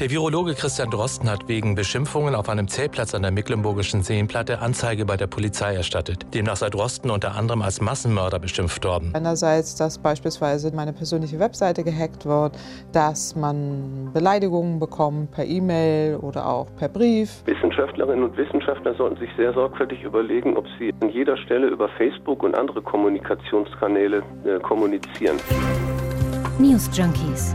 Der Virologe Christian Drosten hat wegen Beschimpfungen auf einem Zeltplatz an der Mecklenburgischen Seenplatte Anzeige bei der Polizei erstattet. Demnach sei Drosten unter anderem als Massenmörder beschimpft worden. Einerseits, dass beispielsweise meine persönliche Webseite gehackt wird, dass man Beleidigungen bekommt per E-Mail oder auch per Brief. Wissenschaftlerinnen und Wissenschaftler sollten sich sehr sorgfältig überlegen, ob sie an jeder Stelle über Facebook und andere Kommunikationskanäle äh, kommunizieren. News Junkies.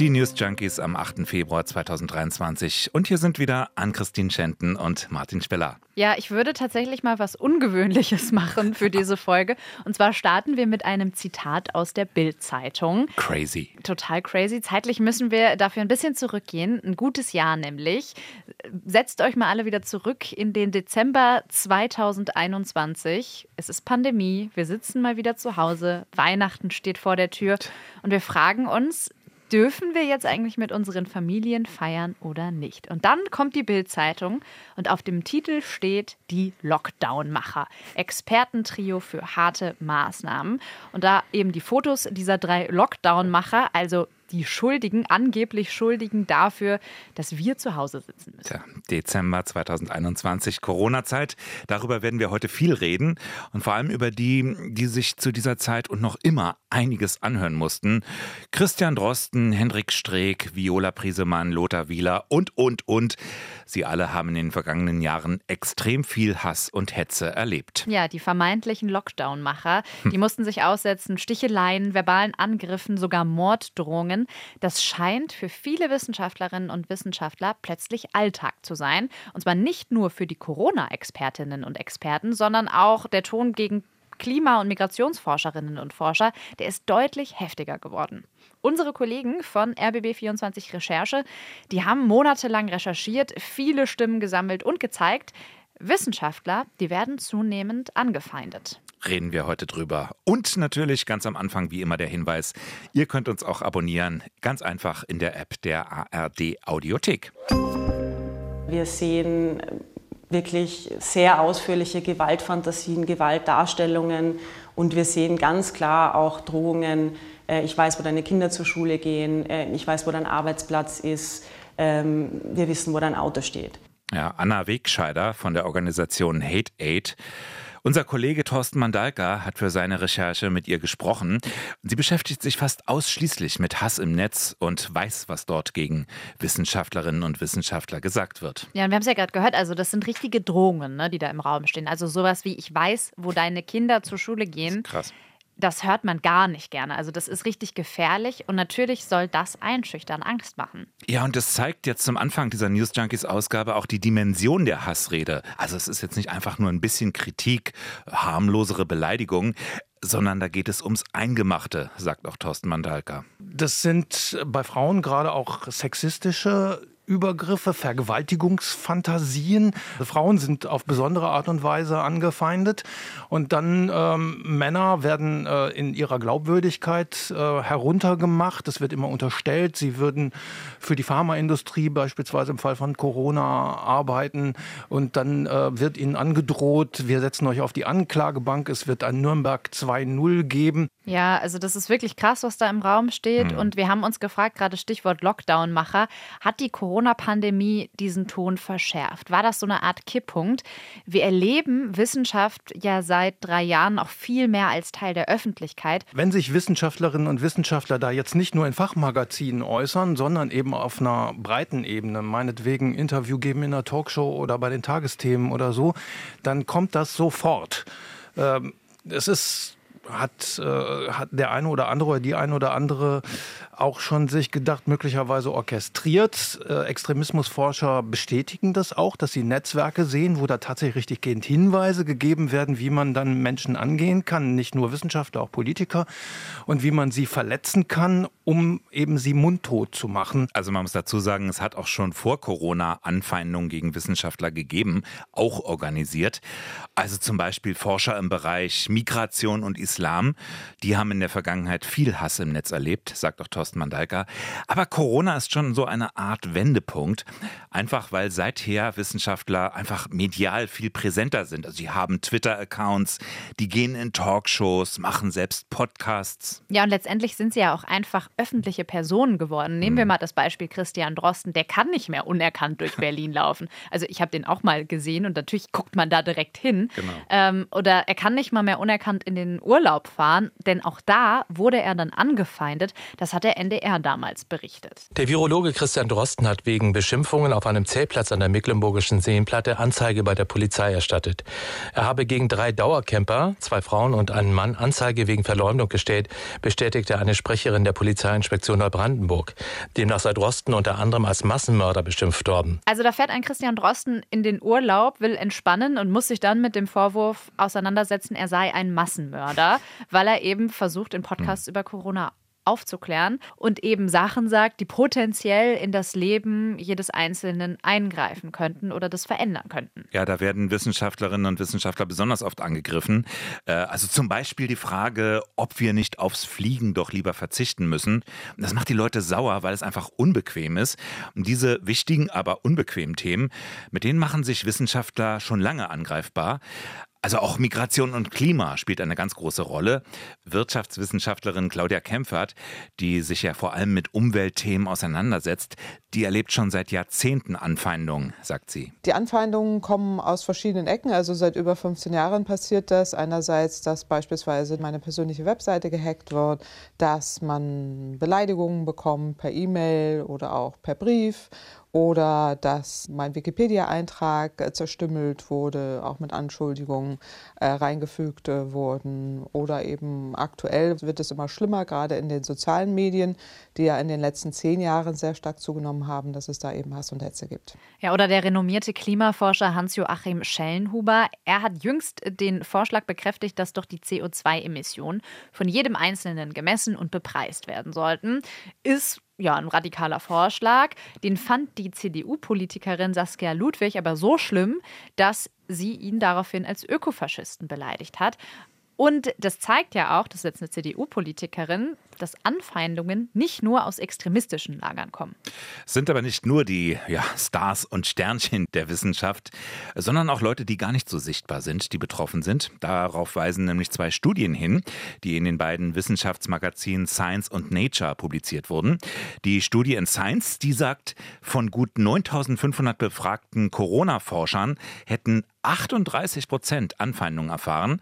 Die News Junkies am 8. Februar 2023. Und hier sind wieder Ann-Christine Schenten und Martin Speller. Ja, ich würde tatsächlich mal was Ungewöhnliches machen für diese Folge. Und zwar starten wir mit einem Zitat aus der Bild-Zeitung. Crazy. Total crazy. Zeitlich müssen wir dafür ein bisschen zurückgehen. Ein gutes Jahr nämlich. Setzt euch mal alle wieder zurück in den Dezember 2021. Es ist Pandemie. Wir sitzen mal wieder zu Hause. Weihnachten steht vor der Tür. Und wir fragen uns, dürfen wir jetzt eigentlich mit unseren Familien feiern oder nicht? Und dann kommt die Bild-Zeitung und auf dem Titel steht die Lockdown-Macher. Expertentrio für harte Maßnahmen. Und da eben die Fotos dieser drei Lockdown-Macher, also die Schuldigen, angeblich Schuldigen dafür, dass wir zu Hause sitzen müssen. Tja, Dezember 2021, Corona-Zeit. Darüber werden wir heute viel reden und vor allem über die, die sich zu dieser Zeit und noch immer einiges anhören mussten. Christian Drosten, Hendrik Streeck, Viola Priesemann, Lothar Wieler und, und, und. Sie alle haben in den vergangenen Jahren extrem viel Hass und Hetze erlebt. Ja, die vermeintlichen Lockdown-Macher, hm. die mussten sich aussetzen, Sticheleien, verbalen Angriffen, sogar Morddrohungen. Das scheint für viele Wissenschaftlerinnen und Wissenschaftler plötzlich Alltag zu sein. Und zwar nicht nur für die Corona-Expertinnen und Experten, sondern auch der Ton gegen Klima- und Migrationsforscherinnen und Forscher, der ist deutlich heftiger geworden. Unsere Kollegen von RBB24 Recherche, die haben monatelang recherchiert, viele Stimmen gesammelt und gezeigt, Wissenschaftler, die werden zunehmend angefeindet. Reden wir heute drüber. Und natürlich ganz am Anfang wie immer der Hinweis, ihr könnt uns auch abonnieren, ganz einfach in der App der ARD Audiothek. Wir sehen wirklich sehr ausführliche Gewaltfantasien, Gewaltdarstellungen und wir sehen ganz klar auch Drohungen. Äh, ich weiß, wo deine Kinder zur Schule gehen, äh, ich weiß, wo dein Arbeitsplatz ist, ähm, wir wissen, wo dein Auto steht. Ja, Anna Wegscheider von der Organisation Hate Aid unser Kollege Thorsten Mandalka hat für seine Recherche mit ihr gesprochen. Sie beschäftigt sich fast ausschließlich mit Hass im Netz und weiß, was dort gegen Wissenschaftlerinnen und Wissenschaftler gesagt wird. Ja, und wir haben es ja gerade gehört, also das sind richtige Drohungen, ne, die da im Raum stehen. Also sowas wie, ich weiß, wo deine Kinder zur Schule gehen. Krass das hört man gar nicht gerne. Also das ist richtig gefährlich und natürlich soll das einschüchtern, Angst machen. Ja, und das zeigt jetzt zum Anfang dieser News Junkies Ausgabe auch die Dimension der Hassrede. Also es ist jetzt nicht einfach nur ein bisschen Kritik, harmlosere Beleidigung sondern da geht es ums Eingemachte, sagt auch Thorsten Mandalka. Das sind bei Frauen gerade auch sexistische Übergriffe, Vergewaltigungsfantasien. Frauen sind auf besondere Art und Weise angefeindet. Und dann ähm, Männer werden äh, in ihrer Glaubwürdigkeit äh, heruntergemacht. Es wird immer unterstellt, sie würden für die Pharmaindustrie beispielsweise im Fall von Corona arbeiten. Und dann äh, wird ihnen angedroht, wir setzen euch auf die Anklagebank. Es wird ein Nürnberg 2.0 geben. Ja, also das ist wirklich krass, was da im Raum steht. Mhm. Und wir haben uns gefragt, gerade Stichwort Lockdown-Macher, hat die Corona Corona-Pandemie diesen Ton verschärft? War das so eine Art Kipppunkt? Wir erleben Wissenschaft ja seit drei Jahren auch viel mehr als Teil der Öffentlichkeit. Wenn sich Wissenschaftlerinnen und Wissenschaftler da jetzt nicht nur in Fachmagazinen äußern, sondern eben auf einer breiten Ebene, meinetwegen Interview geben in einer Talkshow oder bei den Tagesthemen oder so, dann kommt das sofort. Ähm, es ist hat, äh, hat der eine oder andere oder die eine oder andere auch schon sich gedacht, möglicherweise orchestriert. Äh, Extremismusforscher bestätigen das auch, dass sie Netzwerke sehen, wo da tatsächlich richtiggehend Hinweise gegeben werden, wie man dann Menschen angehen kann, nicht nur Wissenschaftler, auch Politiker, und wie man sie verletzen kann, um eben sie mundtot zu machen. Also man muss dazu sagen, es hat auch schon vor Corona Anfeindungen gegen Wissenschaftler gegeben, auch organisiert. Also zum Beispiel Forscher im Bereich Migration und Islam Islam. Die haben in der Vergangenheit viel Hass im Netz erlebt, sagt auch Thorsten Mandalka. Aber Corona ist schon so eine Art Wendepunkt. Einfach weil seither Wissenschaftler einfach medial viel präsenter sind. Also sie haben Twitter-Accounts, die gehen in Talkshows, machen selbst Podcasts. Ja, und letztendlich sind sie ja auch einfach öffentliche Personen geworden. Nehmen wir mhm. mal das Beispiel Christian Drosten. Der kann nicht mehr unerkannt durch Berlin laufen. Also ich habe den auch mal gesehen und natürlich guckt man da direkt hin. Genau. Ähm, oder er kann nicht mal mehr unerkannt in den Urlaub fahren, denn auch da wurde er dann angefeindet. Das hat der NDR damals berichtet. Der Virologe Christian Drosten hat wegen Beschimpfungen auf einem Zeltplatz an der Mecklenburgischen Seenplatte Anzeige bei der Polizei erstattet. Er habe gegen drei Dauercamper, zwei Frauen und einen Mann, Anzeige wegen Verleumdung gestellt, bestätigte eine Sprecherin der Polizeiinspektion Neubrandenburg. Demnach sei Drosten unter anderem als Massenmörder beschimpft worden. Also da fährt ein Christian Drosten in den Urlaub, will entspannen und muss sich dann mit dem Vorwurf auseinandersetzen, er sei ein Massenmörder, weil er eben versucht, in Podcasts hm. über Corona aufzuklären und eben Sachen sagt, die potenziell in das Leben jedes Einzelnen eingreifen könnten oder das verändern könnten. Ja, da werden Wissenschaftlerinnen und Wissenschaftler besonders oft angegriffen. Äh, also zum Beispiel die Frage, ob wir nicht aufs Fliegen doch lieber verzichten müssen. Das macht die Leute sauer, weil es einfach unbequem ist. Und diese wichtigen, aber unbequemen Themen, mit denen machen sich Wissenschaftler schon lange angreifbar. Also auch Migration und Klima spielt eine ganz große Rolle. Wirtschaftswissenschaftlerin Claudia Kempfert, die sich ja vor allem mit Umweltthemen auseinandersetzt, die erlebt schon seit Jahrzehnten Anfeindungen, sagt sie. Die Anfeindungen kommen aus verschiedenen Ecken. Also seit über 15 Jahren passiert das. Einerseits, dass beispielsweise meine persönliche Webseite gehackt wird, dass man Beleidigungen bekommt per E-Mail oder auch per Brief oder dass mein Wikipedia-Eintrag äh, zerstümmelt wurde, auch mit Anschuldigungen äh, reingefügt äh, wurden. Oder eben aktuell wird es immer schlimmer, gerade in den sozialen Medien, die ja in den letzten zehn Jahren sehr stark zugenommen haben, dass es da eben Hass und Hetze gibt. Ja, oder der renommierte Klimaforscher Hans-Joachim Schellenhuber. Er hat jüngst den Vorschlag bekräftigt, dass doch die CO2-Emissionen von jedem Einzelnen gemessen und bepreist werden sollten. Ist ja, ein radikaler Vorschlag. Den fand die CDU-Politikerin Saskia Ludwig aber so schlimm, dass sie ihn daraufhin als Ökofaschisten beleidigt hat. Und das zeigt ja auch, das ist jetzt eine CDU-Politikerin, dass Anfeindungen nicht nur aus extremistischen Lagern kommen. Es sind aber nicht nur die ja, Stars und Sternchen der Wissenschaft, sondern auch Leute, die gar nicht so sichtbar sind, die betroffen sind. Darauf weisen nämlich zwei Studien hin, die in den beiden Wissenschaftsmagazinen Science und Nature publiziert wurden. Die Studie in Science, die sagt, von gut 9500 befragten Corona-Forschern hätten 38 Prozent Anfeindungen erfahren.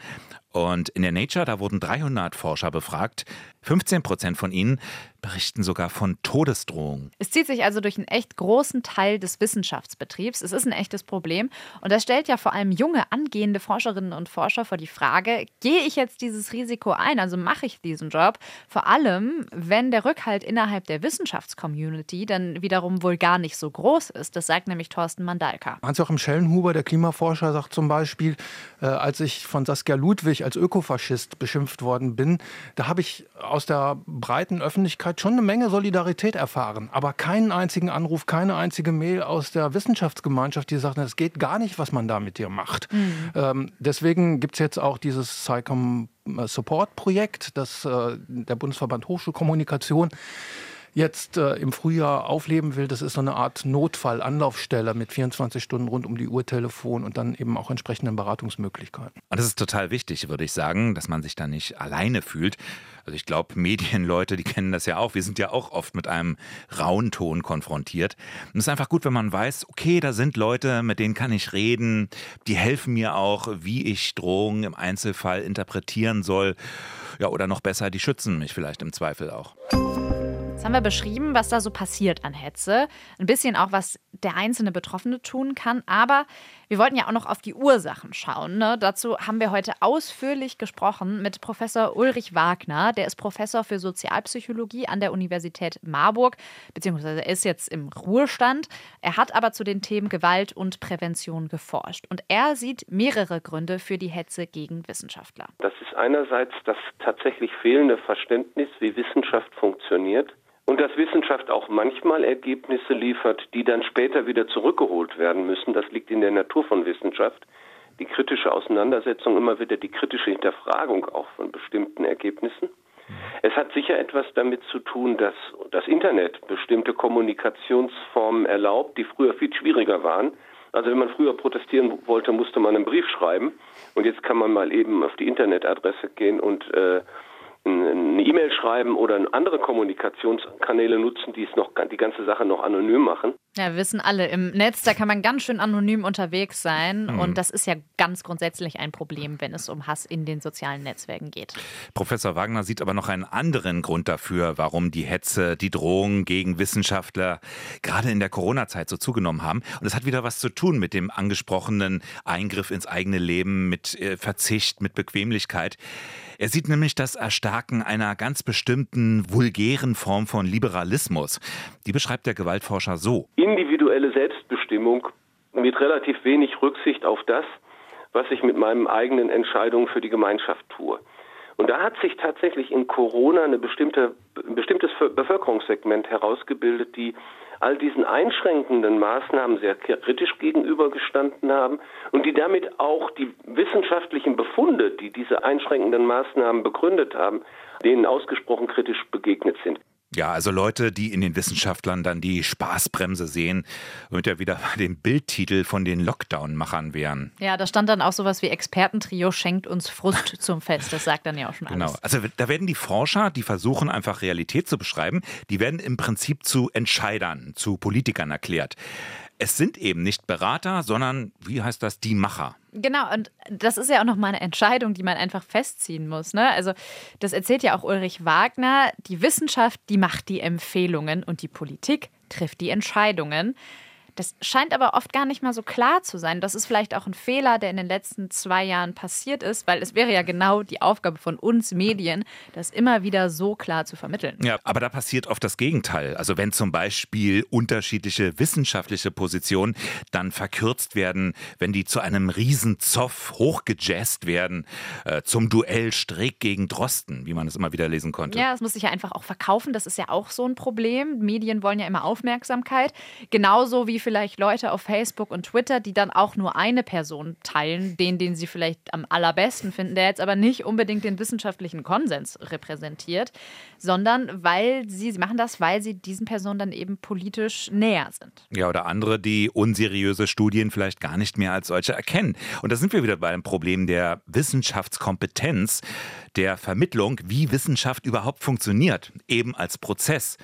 Und in der Nature, da wurden 300 Forscher befragt. 15 Prozent von ihnen berichten sogar von Todesdrohungen. Es zieht sich also durch einen echt großen Teil des Wissenschaftsbetriebs. Es ist ein echtes Problem. Und das stellt ja vor allem junge, angehende Forscherinnen und Forscher vor die Frage, gehe ich jetzt dieses Risiko ein? Also mache ich diesen Job? Vor allem, wenn der Rückhalt innerhalb der Wissenschaftscommunity dann wiederum wohl gar nicht so groß ist. Das sagt nämlich Thorsten Mandalka. Hans-Joachim Schellenhuber, der Klimaforscher, sagt zum Beispiel, äh, als ich von Saskia Ludwig als Ökofaschist beschimpft worden bin, da habe ich aus der breiten Öffentlichkeit schon eine Menge Solidarität erfahren, aber keinen einzigen Anruf, keine einzige Mail aus der Wissenschaftsgemeinschaft, die sagt, es geht gar nicht, was man da mit dir macht. Mhm. Ähm, deswegen gibt es jetzt auch dieses SciComm Support Projekt, das äh, der Bundesverband Hochschulkommunikation jetzt äh, im Frühjahr aufleben will, das ist so eine Art Notfallanlaufstelle mit 24 Stunden rund um die Uhr Telefon und dann eben auch entsprechenden Beratungsmöglichkeiten. Und das ist total wichtig, würde ich sagen, dass man sich da nicht alleine fühlt. Also ich glaube, Medienleute, die kennen das ja auch. Wir sind ja auch oft mit einem rauen Ton konfrontiert. Und es ist einfach gut, wenn man weiß, okay, da sind Leute, mit denen kann ich reden. Die helfen mir auch, wie ich Drohungen im Einzelfall interpretieren soll. Ja, oder noch besser, die schützen mich vielleicht im Zweifel auch. Jetzt haben wir beschrieben, was da so passiert an Hetze. Ein bisschen auch, was der einzelne Betroffene tun kann. Aber wir wollten ja auch noch auf die Ursachen schauen. Ne? Dazu haben wir heute ausführlich gesprochen mit Professor Ulrich Wagner. Der ist Professor für Sozialpsychologie an der Universität Marburg, beziehungsweise ist jetzt im Ruhestand. Er hat aber zu den Themen Gewalt und Prävention geforscht. Und er sieht mehrere Gründe für die Hetze gegen Wissenschaftler. Das ist einerseits das tatsächlich fehlende Verständnis, wie Wissenschaft funktioniert. Und dass Wissenschaft auch manchmal Ergebnisse liefert, die dann später wieder zurückgeholt werden müssen, das liegt in der Natur von Wissenschaft. die kritische Auseinandersetzung, immer wieder die kritische Hinterfragung auch von bestimmten Ergebnissen. Es hat sicher etwas damit zu tun, dass das Internet bestimmte Kommunikationsformen erlaubt, die früher viel schwieriger waren. Also wenn man früher protestieren wollte, musste man einen Brief schreiben und jetzt kann man mal eben auf die Internetadresse gehen und äh, eine E-Mail schreiben oder andere Kommunikationskanäle nutzen, die es noch die ganze Sache noch anonym machen. Ja, wir wissen alle, im Netz, da kann man ganz schön anonym unterwegs sein. Mhm. Und das ist ja ganz grundsätzlich ein Problem, wenn es um Hass in den sozialen Netzwerken geht. Professor Wagner sieht aber noch einen anderen Grund dafür, warum die Hetze, die Drohungen gegen Wissenschaftler gerade in der Corona-Zeit so zugenommen haben. Und das hat wieder was zu tun mit dem angesprochenen Eingriff ins eigene Leben, mit äh, Verzicht, mit Bequemlichkeit. Er sieht nämlich das Erstarken einer ganz bestimmten vulgären Form von Liberalismus. Die beschreibt der Gewaltforscher so. Individuelle Selbstbestimmung mit relativ wenig Rücksicht auf das, was ich mit meinen eigenen Entscheidungen für die Gemeinschaft tue. Und da hat sich tatsächlich in Corona eine bestimmte, ein bestimmtes Bevölkerungssegment herausgebildet, die all diesen einschränkenden Maßnahmen sehr kritisch gegenübergestanden haben und die damit auch die wissenschaftlichen Befunde, die diese einschränkenden Maßnahmen begründet haben, denen ausgesprochen kritisch begegnet sind. Ja, also Leute, die in den Wissenschaftlern dann die Spaßbremse sehen, wird ja wieder bei dem Bildtitel von den Lockdown-Machern wären. Ja, da stand dann auch sowas wie Expertentrio schenkt uns Frust zum Fest. Das sagt dann ja auch schon genau. alles. Genau. Also da werden die Forscher, die versuchen einfach Realität zu beschreiben, die werden im Prinzip zu Entscheidern, zu Politikern erklärt es sind eben nicht Berater, sondern, wie heißt das, die Macher. Genau, und das ist ja auch nochmal eine Entscheidung, die man einfach festziehen muss. Ne? Also, das erzählt ja auch Ulrich Wagner. Die Wissenschaft, die macht die Empfehlungen und die Politik trifft die Entscheidungen. Das scheint aber oft gar nicht mal so klar zu sein. Das ist vielleicht auch ein Fehler, der in den letzten zwei Jahren passiert ist, weil es wäre ja genau die Aufgabe von uns Medien, das immer wieder so klar zu vermitteln. Ja, aber da passiert oft das Gegenteil. Also wenn zum Beispiel unterschiedliche wissenschaftliche Positionen dann verkürzt werden, wenn die zu einem Riesenzoff hochgejazzt werden, äh, zum Duell Streeck gegen Drosten, wie man es immer wieder lesen konnte. Ja, das muss sich ja einfach auch verkaufen. Das ist ja auch so ein Problem. Medien wollen ja immer Aufmerksamkeit. Genauso wie vielleicht Leute auf Facebook und Twitter, die dann auch nur eine Person teilen, den, den sie vielleicht am allerbesten finden, der jetzt aber nicht unbedingt den wissenschaftlichen Konsens repräsentiert, sondern weil sie, sie machen das, weil sie diesen Personen dann eben politisch näher sind. Ja, oder andere, die unseriöse Studien vielleicht gar nicht mehr als solche erkennen. Und da sind wir wieder beim Problem der Wissenschaftskompetenz, der Vermittlung, wie Wissenschaft überhaupt funktioniert, eben als Prozess.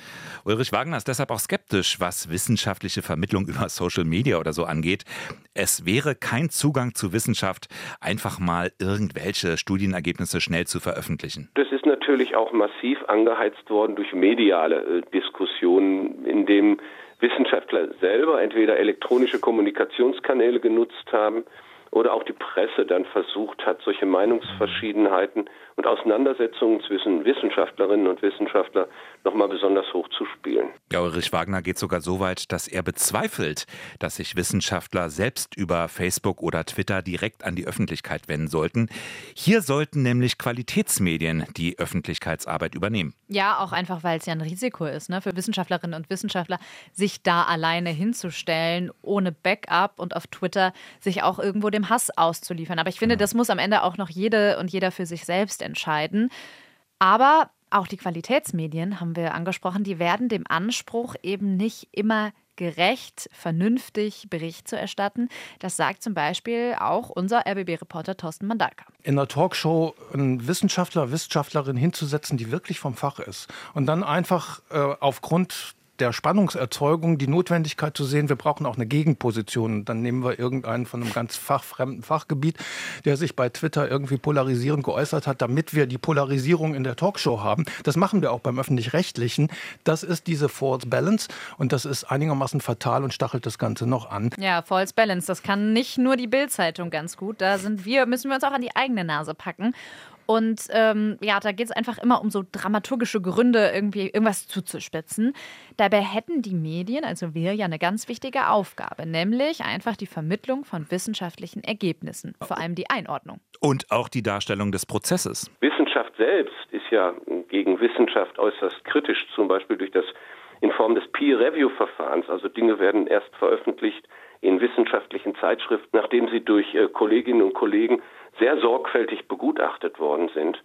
Ulrich Wagner ist deshalb auch skeptisch, was wissenschaftliche Vermittlung über Social Media oder so angeht. Es wäre kein Zugang zu Wissenschaft, einfach mal irgendwelche Studienergebnisse schnell zu veröffentlichen. Das ist natürlich auch massiv angeheizt worden durch mediale äh, Diskussionen, in dem Wissenschaftler selber entweder elektronische Kommunikationskanäle genutzt haben oder auch die Presse dann versucht hat, solche Meinungsverschiedenheiten und Auseinandersetzungen zwischen Wissenschaftlerinnen und Wissenschaftlern nochmal besonders hoch zu spielen. Ja, Ulrich Wagner geht sogar so weit, dass er bezweifelt, dass sich Wissenschaftler selbst über Facebook oder Twitter direkt an die Öffentlichkeit wenden sollten. Hier sollten nämlich Qualitätsmedien die Öffentlichkeitsarbeit übernehmen. Ja, auch einfach, weil es ja ein Risiko ist, ne, für Wissenschaftlerinnen und Wissenschaftler, sich da alleine hinzustellen, ohne Backup und auf Twitter sich auch irgendwo dem Hass auszuliefern. Aber ich finde, das muss am Ende auch noch jede und jeder für sich selbst entscheiden. Aber auch die Qualitätsmedien, haben wir angesprochen, die werden dem Anspruch eben nicht immer gerecht, vernünftig Bericht zu erstatten. Das sagt zum Beispiel auch unser RBB-Reporter Thorsten Mandalka. In einer Talkshow einen Wissenschaftler, Wissenschaftlerin hinzusetzen, die wirklich vom Fach ist und dann einfach äh, aufgrund der Spannungserzeugung die Notwendigkeit zu sehen, wir brauchen auch eine Gegenposition. Dann nehmen wir irgendeinen von einem ganz fachfremden Fachgebiet, der sich bei Twitter irgendwie polarisierend geäußert hat, damit wir die Polarisierung in der Talkshow haben. Das machen wir auch beim öffentlich-rechtlichen. Das ist diese False Balance und das ist einigermaßen fatal und stachelt das Ganze noch an. Ja, False Balance, das kann nicht nur die Bild-Zeitung ganz gut. Da sind wir, müssen wir uns auch an die eigene Nase packen. Und ähm, ja, da geht es einfach immer um so dramaturgische Gründe, irgendwie irgendwas zuzuspitzen. Dabei hätten die Medien, also wir, ja eine ganz wichtige Aufgabe, nämlich einfach die Vermittlung von wissenschaftlichen Ergebnissen, vor allem die Einordnung. Und auch die Darstellung des Prozesses. Wissenschaft selbst ist ja gegen Wissenschaft äußerst kritisch, zum Beispiel durch das in Form des Peer-Review-Verfahrens. Also Dinge werden erst veröffentlicht in wissenschaftlichen Zeitschriften, nachdem sie durch äh, Kolleginnen und Kollegen sehr sorgfältig begutachtet worden sind.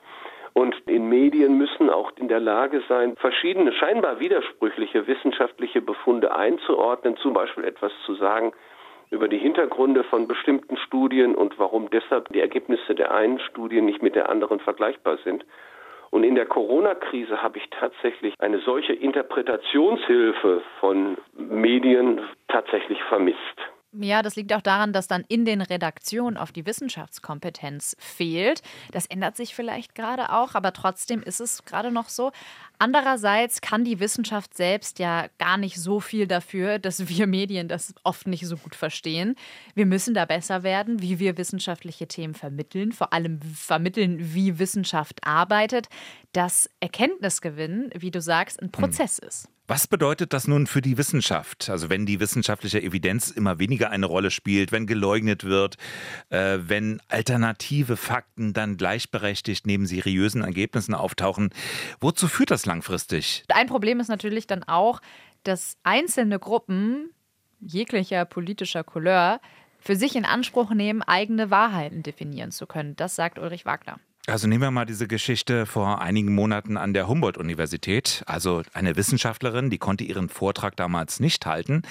Und in Medien müssen auch in der Lage sein, verschiedene scheinbar widersprüchliche wissenschaftliche Befunde einzuordnen, zum Beispiel etwas zu sagen über die Hintergründe von bestimmten Studien und warum deshalb die Ergebnisse der einen Studie nicht mit der anderen vergleichbar sind. Und in der Corona-Krise habe ich tatsächlich eine solche Interpretationshilfe von Medien tatsächlich vermisst. Ja, das liegt auch daran, dass dann in den Redaktionen auf die Wissenschaftskompetenz fehlt. Das ändert sich vielleicht gerade auch, aber trotzdem ist es gerade noch so. Andererseits kann die Wissenschaft selbst ja gar nicht so viel dafür, dass wir Medien das oft nicht so gut verstehen. Wir müssen da besser werden, wie wir wissenschaftliche Themen vermitteln, vor allem vermitteln, wie Wissenschaft arbeitet, dass Erkenntnisgewinn, wie du sagst, ein hm. Prozess hm. ist. Was bedeutet das nun für die Wissenschaft? Also wenn die wissenschaftliche Evidenz immer weniger eine Rolle spielt, wenn geleugnet wird, äh, wenn alternative Fakten dann gleichberechtigt neben seriösen Ergebnissen auftauchen, wozu führt das langfristig? Ein Problem ist natürlich dann auch, dass einzelne Gruppen jeglicher politischer Couleur für sich in Anspruch nehmen, eigene Wahrheiten definieren zu können. Das sagt Ulrich Wagner. Also nehmen wir mal diese Geschichte vor einigen Monaten an der Humboldt-Universität. Also eine Wissenschaftlerin, die konnte ihren Vortrag damals nicht halten,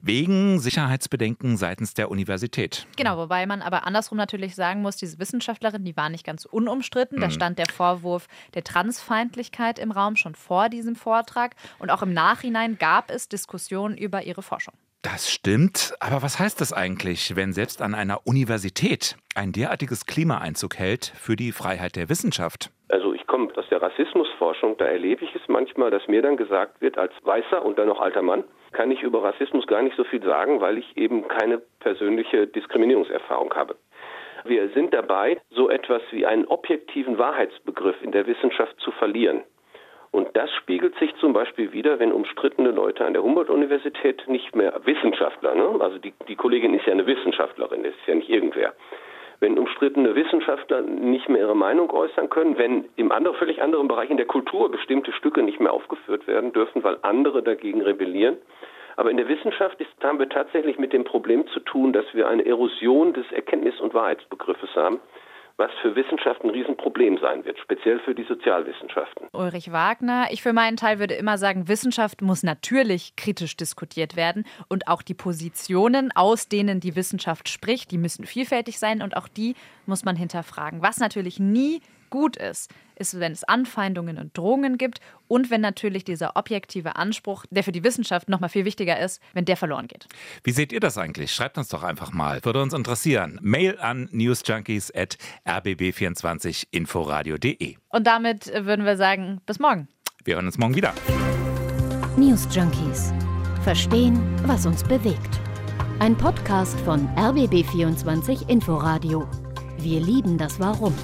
wegen Sicherheitsbedenken seitens der Universität. Genau, wobei man aber andersrum natürlich sagen muss, diese Wissenschaftlerin, die war nicht ganz unumstritten. Da mhm. stand der Vorwurf der Transfeindlichkeit im Raum schon vor diesem Vortrag. Und auch im Nachhinein gab es Diskussionen über ihre Forschung. Das stimmt, aber was heißt das eigentlich, wenn selbst an einer Universität ein derartiges Klima Einzug hält für die Freiheit der Wissenschaft? Also ich komme aus der Rassismusforschung, da erlebe ich es manchmal, dass mir dann gesagt wird, als weißer und dann noch alter Mann, kann ich über Rassismus gar nicht so viel sagen, weil ich eben keine persönliche Diskriminierungserfahrung habe. Wir sind dabei, so etwas wie einen objektiven Wahrheitsbegriff in der Wissenschaft zu verlieren. Und das spiegelt sich zum Beispiel wieder, wenn umstrittene Leute an der Humboldt-Universität nicht mehr Wissenschaftler, ne? also die, die Kollegin ist ja eine Wissenschaftlerin, das ist ja nicht irgendwer. Wenn umstrittene Wissenschaftler nicht mehr ihre Meinung äußern können, wenn im anderen, völlig anderen Bereich in der Kultur bestimmte Stücke nicht mehr aufgeführt werden dürfen, weil andere dagegen rebellieren. Aber in der Wissenschaft ist, haben wir tatsächlich mit dem Problem zu tun, dass wir eine Erosion des Erkenntnis- und Wahrheitsbegriffes haben was für Wissenschaft ein Riesenproblem sein wird, speziell für die Sozialwissenschaften. Ulrich Wagner, ich für meinen Teil würde immer sagen, Wissenschaft muss natürlich kritisch diskutiert werden und auch die Positionen, aus denen die Wissenschaft spricht, die müssen vielfältig sein und auch die muss man hinterfragen. Was natürlich nie gut ist, ist, wenn es Anfeindungen und Drohungen gibt und wenn natürlich dieser objektive Anspruch, der für die Wissenschaft noch mal viel wichtiger ist, wenn der verloren geht. Wie seht ihr das eigentlich? Schreibt uns doch einfach mal. Würde uns interessieren. Mail an newsjunkies.rbb24inforadio.de. Und damit würden wir sagen, bis morgen. Wir hören uns morgen wieder. News Junkies. Verstehen, was uns bewegt. Ein Podcast von RBB24 Inforadio. Wir lieben das Warum.